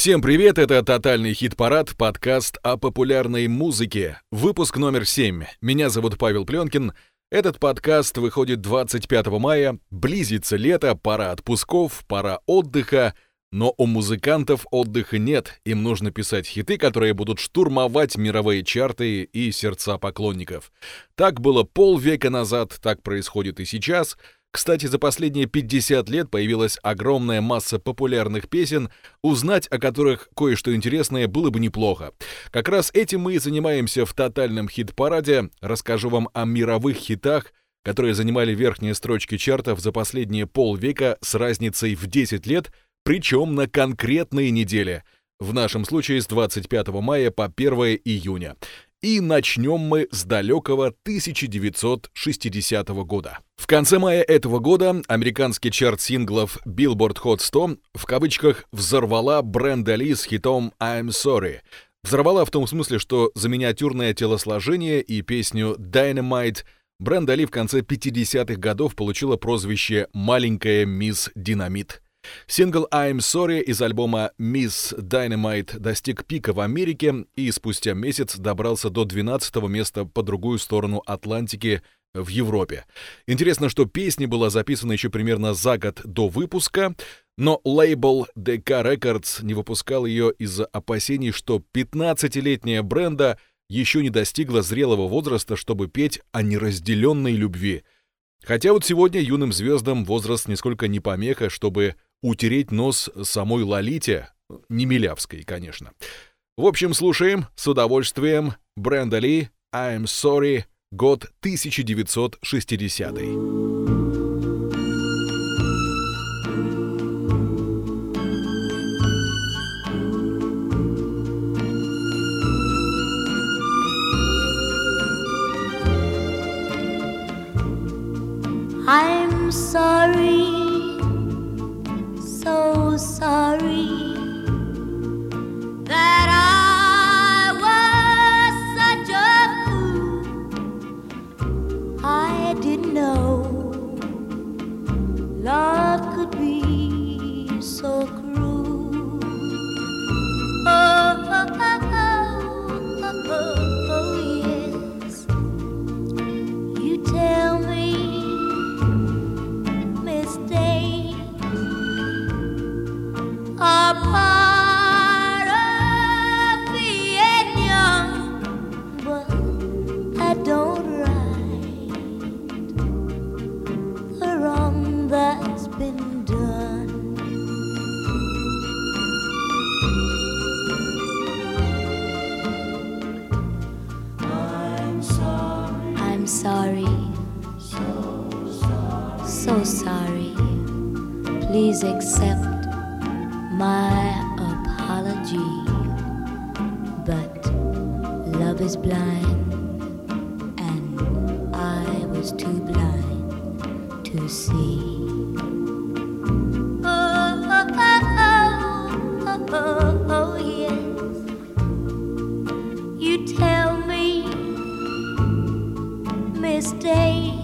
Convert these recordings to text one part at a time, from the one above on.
Всем привет, это «Тотальный хит-парад», подкаст о популярной музыке, выпуск номер 7. Меня зовут Павел Пленкин. Этот подкаст выходит 25 мая, близится лето, пора отпусков, пора отдыха, но у музыкантов отдыха нет, им нужно писать хиты, которые будут штурмовать мировые чарты и сердца поклонников. Так было полвека назад, так происходит и сейчас — кстати, за последние 50 лет появилась огромная масса популярных песен, узнать о которых кое-что интересное было бы неплохо. Как раз этим мы и занимаемся в тотальном хит-параде. Расскажу вам о мировых хитах, которые занимали верхние строчки чартов за последние полвека с разницей в 10 лет, причем на конкретные недели. В нашем случае с 25 мая по 1 июня. И начнем мы с далекого 1960 года. Конце мая этого года американский чарт синглов Billboard Hot 100 в кавычках «взорвала» Бренда Ли с хитом «I'm Sorry». Взорвала в том смысле, что за миниатюрное телосложение и песню «Dynamite» Бренда Ли в конце 50-х годов получила прозвище «Маленькая мисс Динамит». Сингл «I'm Sorry» из альбома «Miss Dynamite» достиг пика в Америке и спустя месяц добрался до 12 места по другую сторону Атлантики в Европе. Интересно, что песня была записана еще примерно за год до выпуска, но лейбл DK Records не выпускал ее из-за опасений, что 15-летняя бренда еще не достигла зрелого возраста, чтобы петь о неразделенной любви. Хотя вот сегодня юным звездам возраст нисколько не помеха, чтобы утереть нос самой Лолите, не Милявской, конечно. В общем, слушаем с удовольствием Бренда Ли «I'm Sorry», год 1960啊。this day.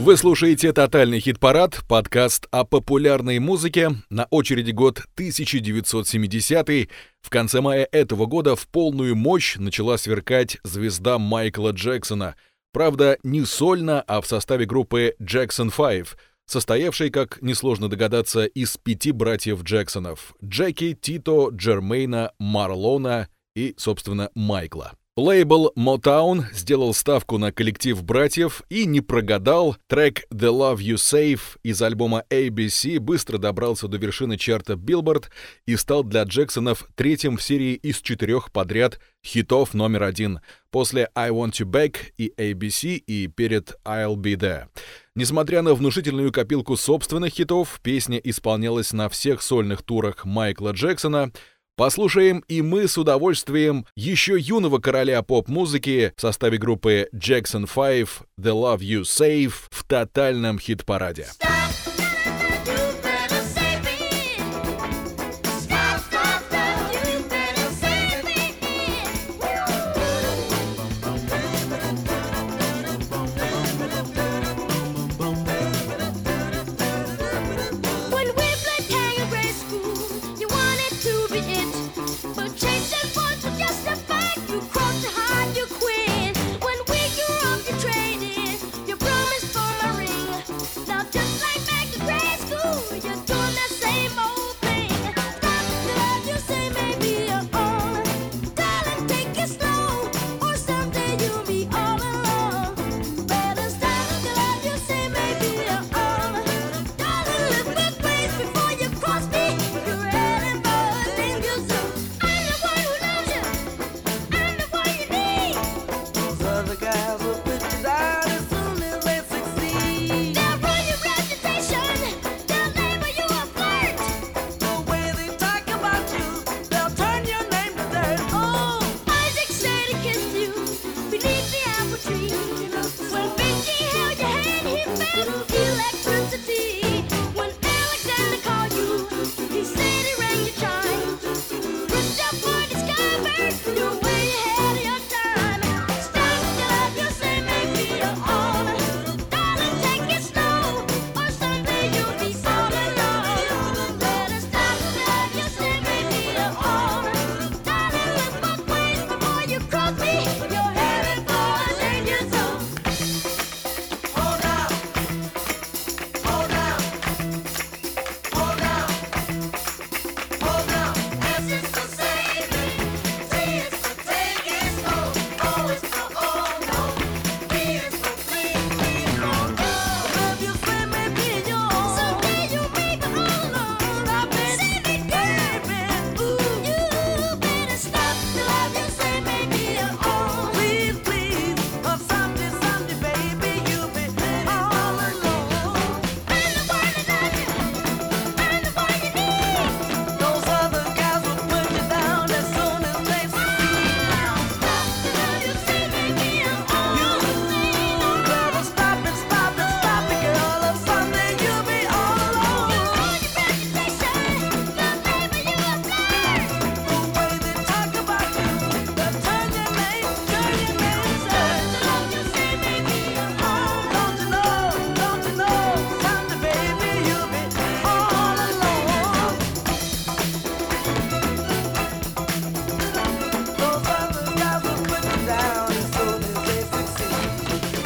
Вы слушаете «Тотальный хит-парад», подкаст о популярной музыке. На очереди год 1970 В конце мая этого года в полную мощь начала сверкать звезда Майкла Джексона. Правда, не сольно, а в составе группы Jackson 5, состоявшей, как несложно догадаться, из пяти братьев Джексонов — Джеки, Тито, Джермейна, Марлона и, собственно, Майкла. Лейбл Motown сделал ставку на коллектив братьев и не прогадал. Трек «The Love You Save» из альбома ABC быстро добрался до вершины чарта Billboard и стал для Джексонов третьим в серии из четырех подряд хитов номер один после «I Want You Back» и ABC и перед «I'll Be There». Несмотря на внушительную копилку собственных хитов, песня исполнялась на всех сольных турах Майкла Джексона — Послушаем и мы с удовольствием еще юного короля поп-музыки в составе группы Jackson 5 «The Love You Save» в тотальном хит-параде.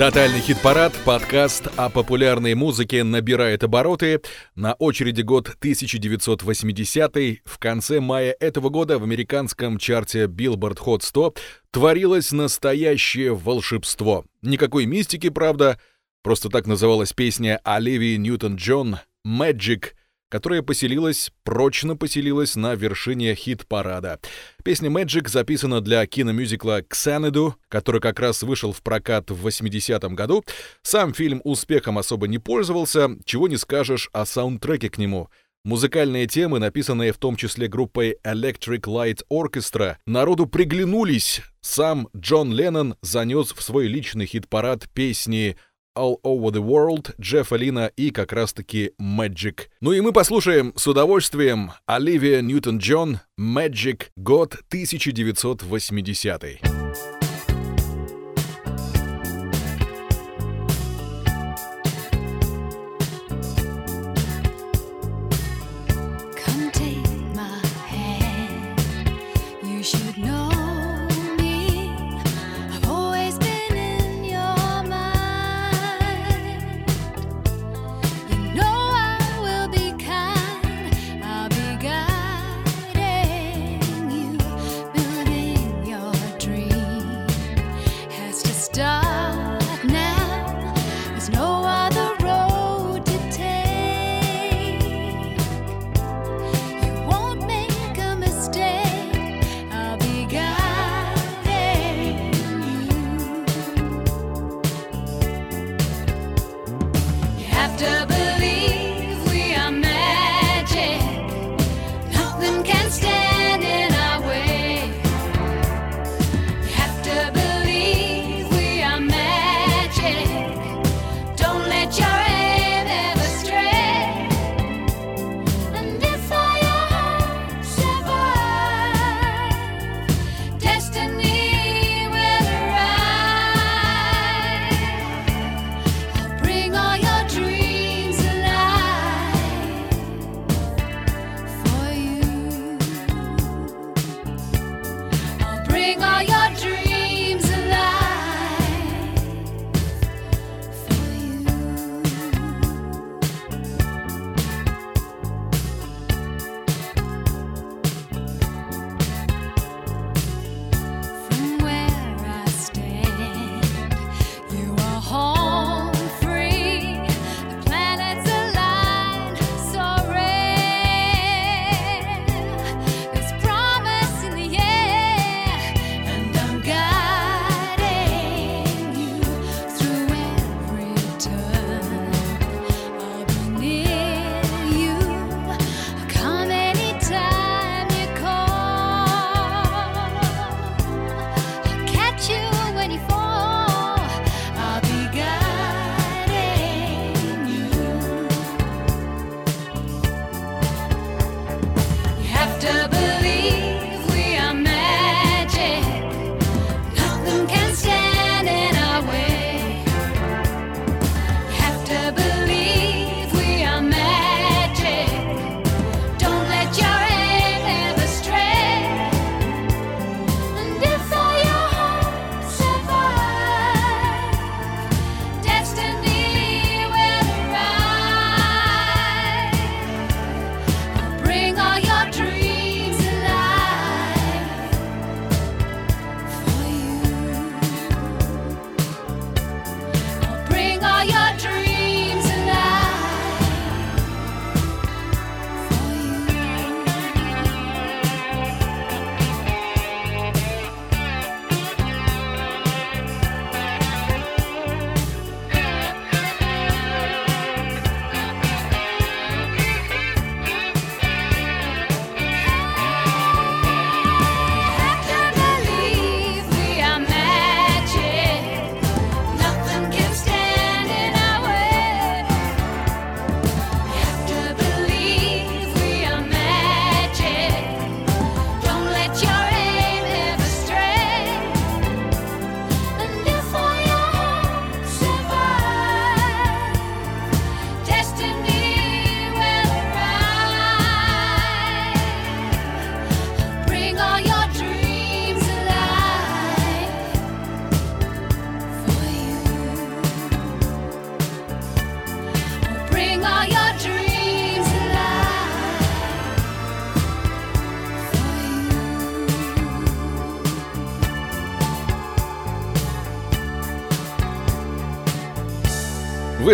Тотальный хит-парад, подкаст о популярной музыке набирает обороты. На очереди год 1980 В конце мая этого года в американском чарте Billboard Hot 100 творилось настоящее волшебство. Никакой мистики, правда. Просто так называлась песня Оливии Ньютон-Джон «Magic», которая поселилась, прочно поселилась на вершине хит-парада. Песня Magic записана для киномюзикла «Ксаниду», который как раз вышел в прокат в 80-м году. Сам фильм успехом особо не пользовался, чего не скажешь о саундтреке к нему — Музыкальные темы, написанные в том числе группой Electric Light Orchestra, народу приглянулись. Сам Джон Леннон занес в свой личный хит-парад песни All Over the World, Джеффа Лина и как раз-таки Magic. Ну и мы послушаем с удовольствием Оливия Ньютон-Джон Magic, год 1980.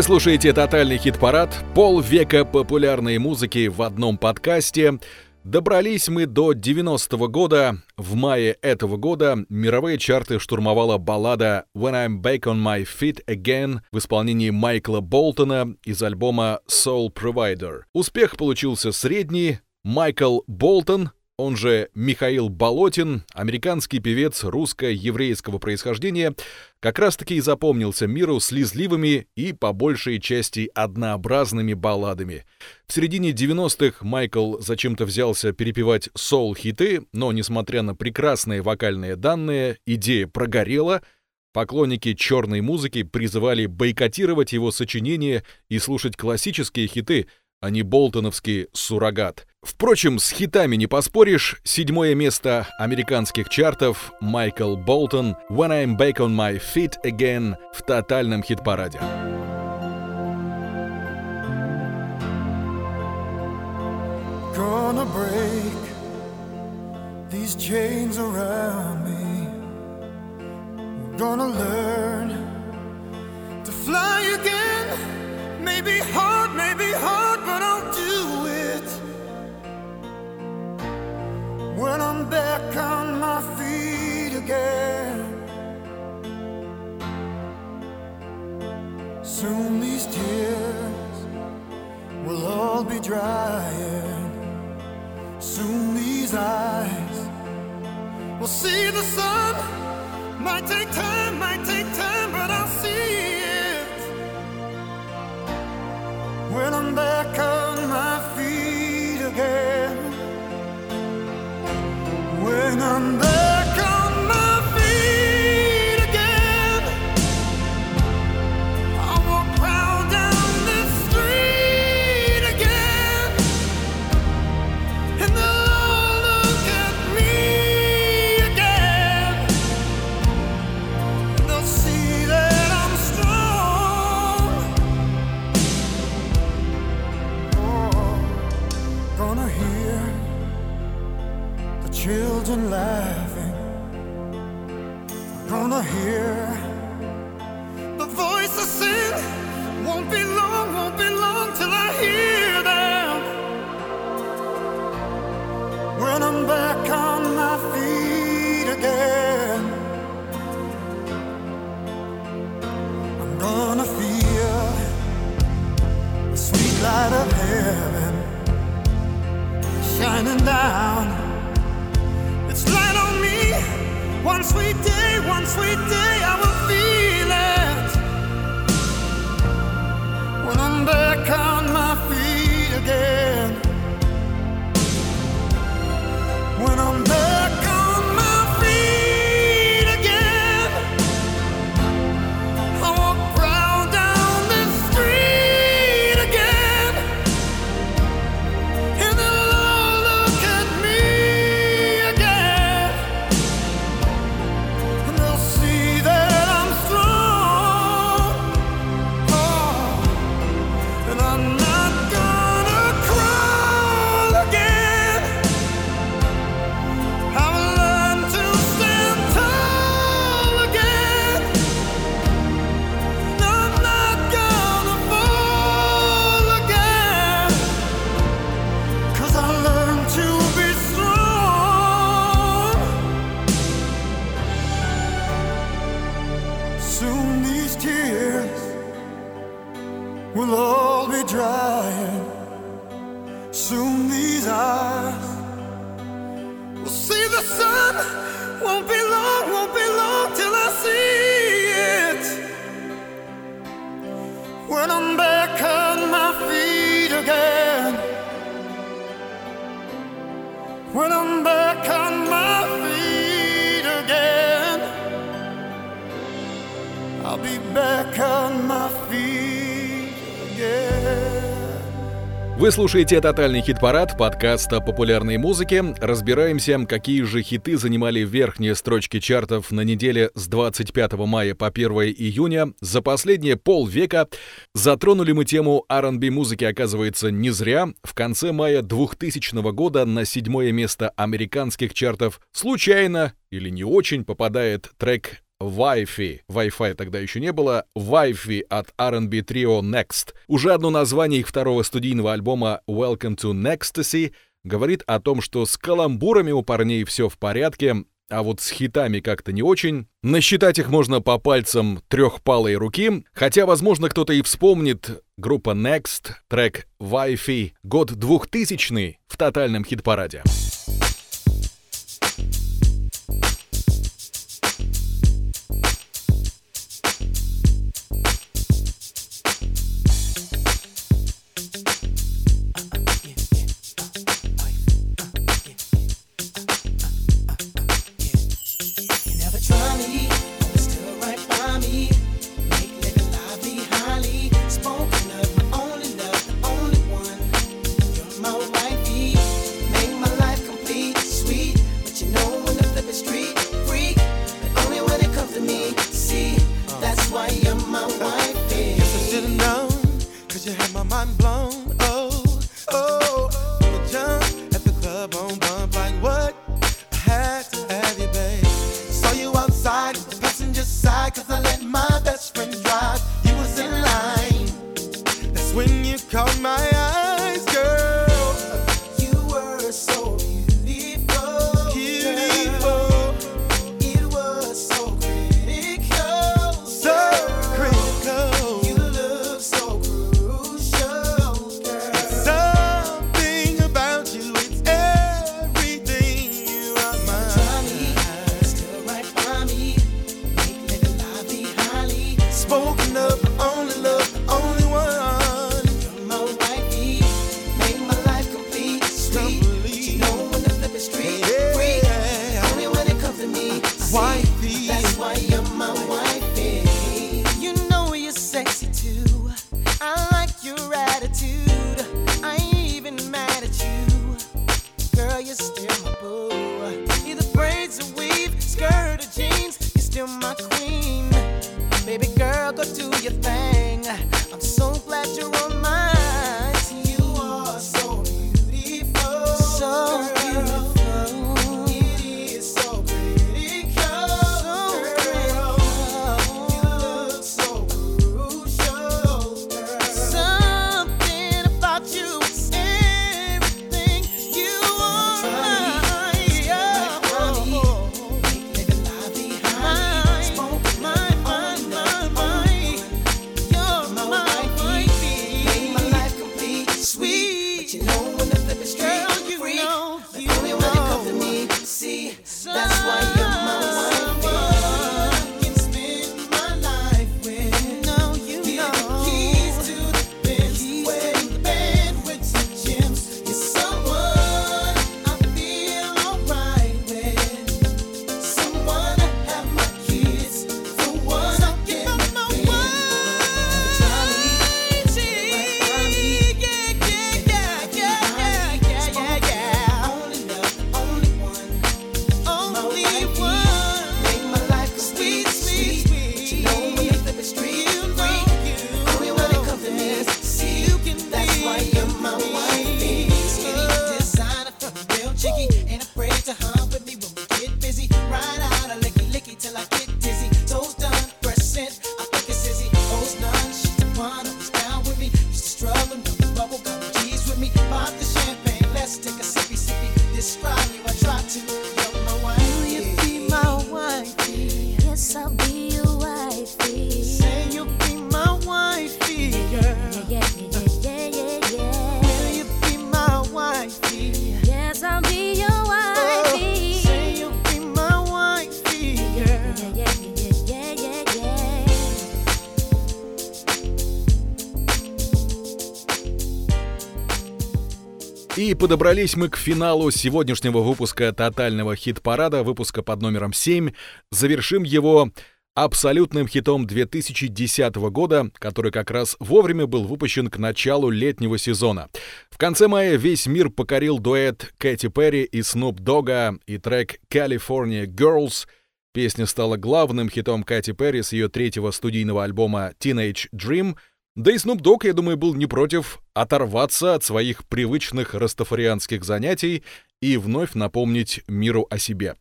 Вы слушаете «Тотальный хит-парад», полвека популярной музыки в одном подкасте. Добрались мы до 90-го года. В мае этого года мировые чарты штурмовала баллада «When I'm Back on My Feet Again» в исполнении Майкла Болтона из альбома «Soul Provider». Успех получился средний. Майкл Болтон он же Михаил Болотин, американский певец русско-еврейского происхождения, как раз-таки и запомнился миру слезливыми и, по большей части, однообразными балладами. В середине 90-х Майкл зачем-то взялся перепевать соул-хиты, но, несмотря на прекрасные вокальные данные, идея прогорела — Поклонники черной музыки призывали бойкотировать его сочинения и слушать классические хиты, а не болтоновский суррогат. Впрочем, с хитами не поспоришь. Седьмое место американских чартов Майкл Болтон «When I'm Back on My Feet Again» в тотальном хит-параде. Gonna break these chains around me. Gonna learn to fly again. Maybe hard, maybe hard, but I'll When I'm back on my feet again. Soon these tears will all be drying. Soon these eyes will see the sun. Might take time, children laughing. I'm gonna hear the voices sing. Won't be long, won't be long till I hear them. When I'm back on my feet again, I'm gonna feel the sweet light of heaven shining down. One sweet day, one sweet day, I will feel it. When I'm back on my feet again. Soon these eyes will see the sun. Won't be long, won't be long till I see it. When I'm back on my feet again. When I'm back on my feet again. I'll be back on my feet Вы слушаете «Тотальный хит-парад» подкаста популярной музыке. Разбираемся, какие же хиты занимали верхние строчки чартов на неделе с 25 мая по 1 июня. За последние полвека затронули мы тему R&B музыки, оказывается, не зря. В конце мая 2000 года на седьмое место американских чартов случайно или не очень попадает трек Wi-Fi. Wi-Fi тогда еще не было. Wi-Fi от R&B трио Next. Уже одно название их второго студийного альбома Welcome to Nextasy говорит о том, что с каламбурами у парней все в порядке, а вот с хитами как-то не очень. Насчитать их можно по пальцам трехпалой руки, хотя, возможно, кто-то и вспомнит группа Next, трек Wi-Fi, год 2000 в тотальном хит-параде. love, only love. подобрались мы к финалу сегодняшнего выпуска тотального хит-парада, выпуска под номером 7. Завершим его абсолютным хитом 2010 года, который как раз вовремя был выпущен к началу летнего сезона. В конце мая весь мир покорил дуэт Кэти Перри и Снуп Дога и трек «California Girls», Песня стала главным хитом Кэти Перри с ее третьего студийного альбома «Teenage Dream», да и Snoop Dogg, я думаю, был не против оторваться от своих привычных растафарианских занятий и вновь напомнить миру о себе.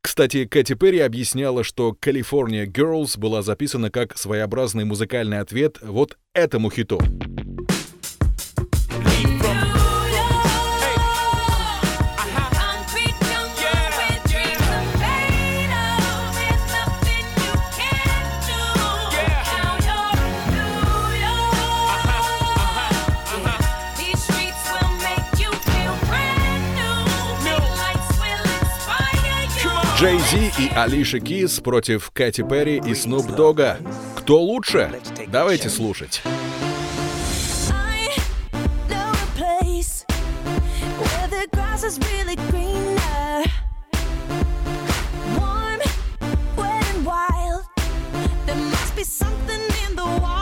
Кстати, Кэти Перри объясняла, что «California Girls» была записана как своеобразный музыкальный ответ вот этому хиту. Джей Зи и Алиша Кис против Кэти Перри и Снуп Дога. Кто лучше? Давайте слушать. something in the water.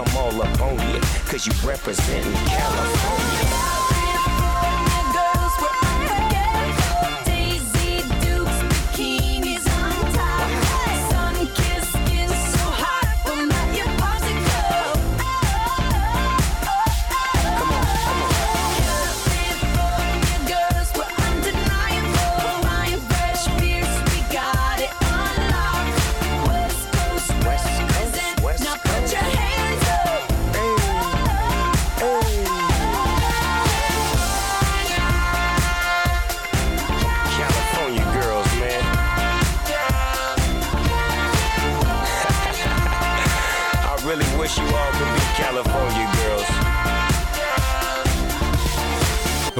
I'm all up on you, cause you representing California.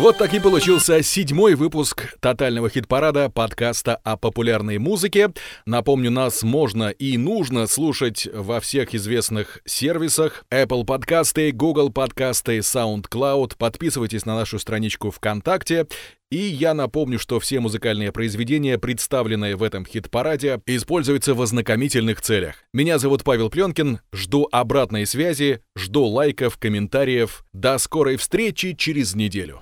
Вот таким получился седьмой выпуск тотального хит-парада подкаста о популярной музыке. Напомню, нас можно и нужно слушать во всех известных сервисах. Apple подкасты, Google подкасты, SoundCloud. Подписывайтесь на нашу страничку ВКонтакте. И я напомню, что все музыкальные произведения, представленные в этом хит-параде, используются в ознакомительных целях. Меня зовут Павел Пленкин. Жду обратной связи, жду лайков, комментариев. До скорой встречи через неделю.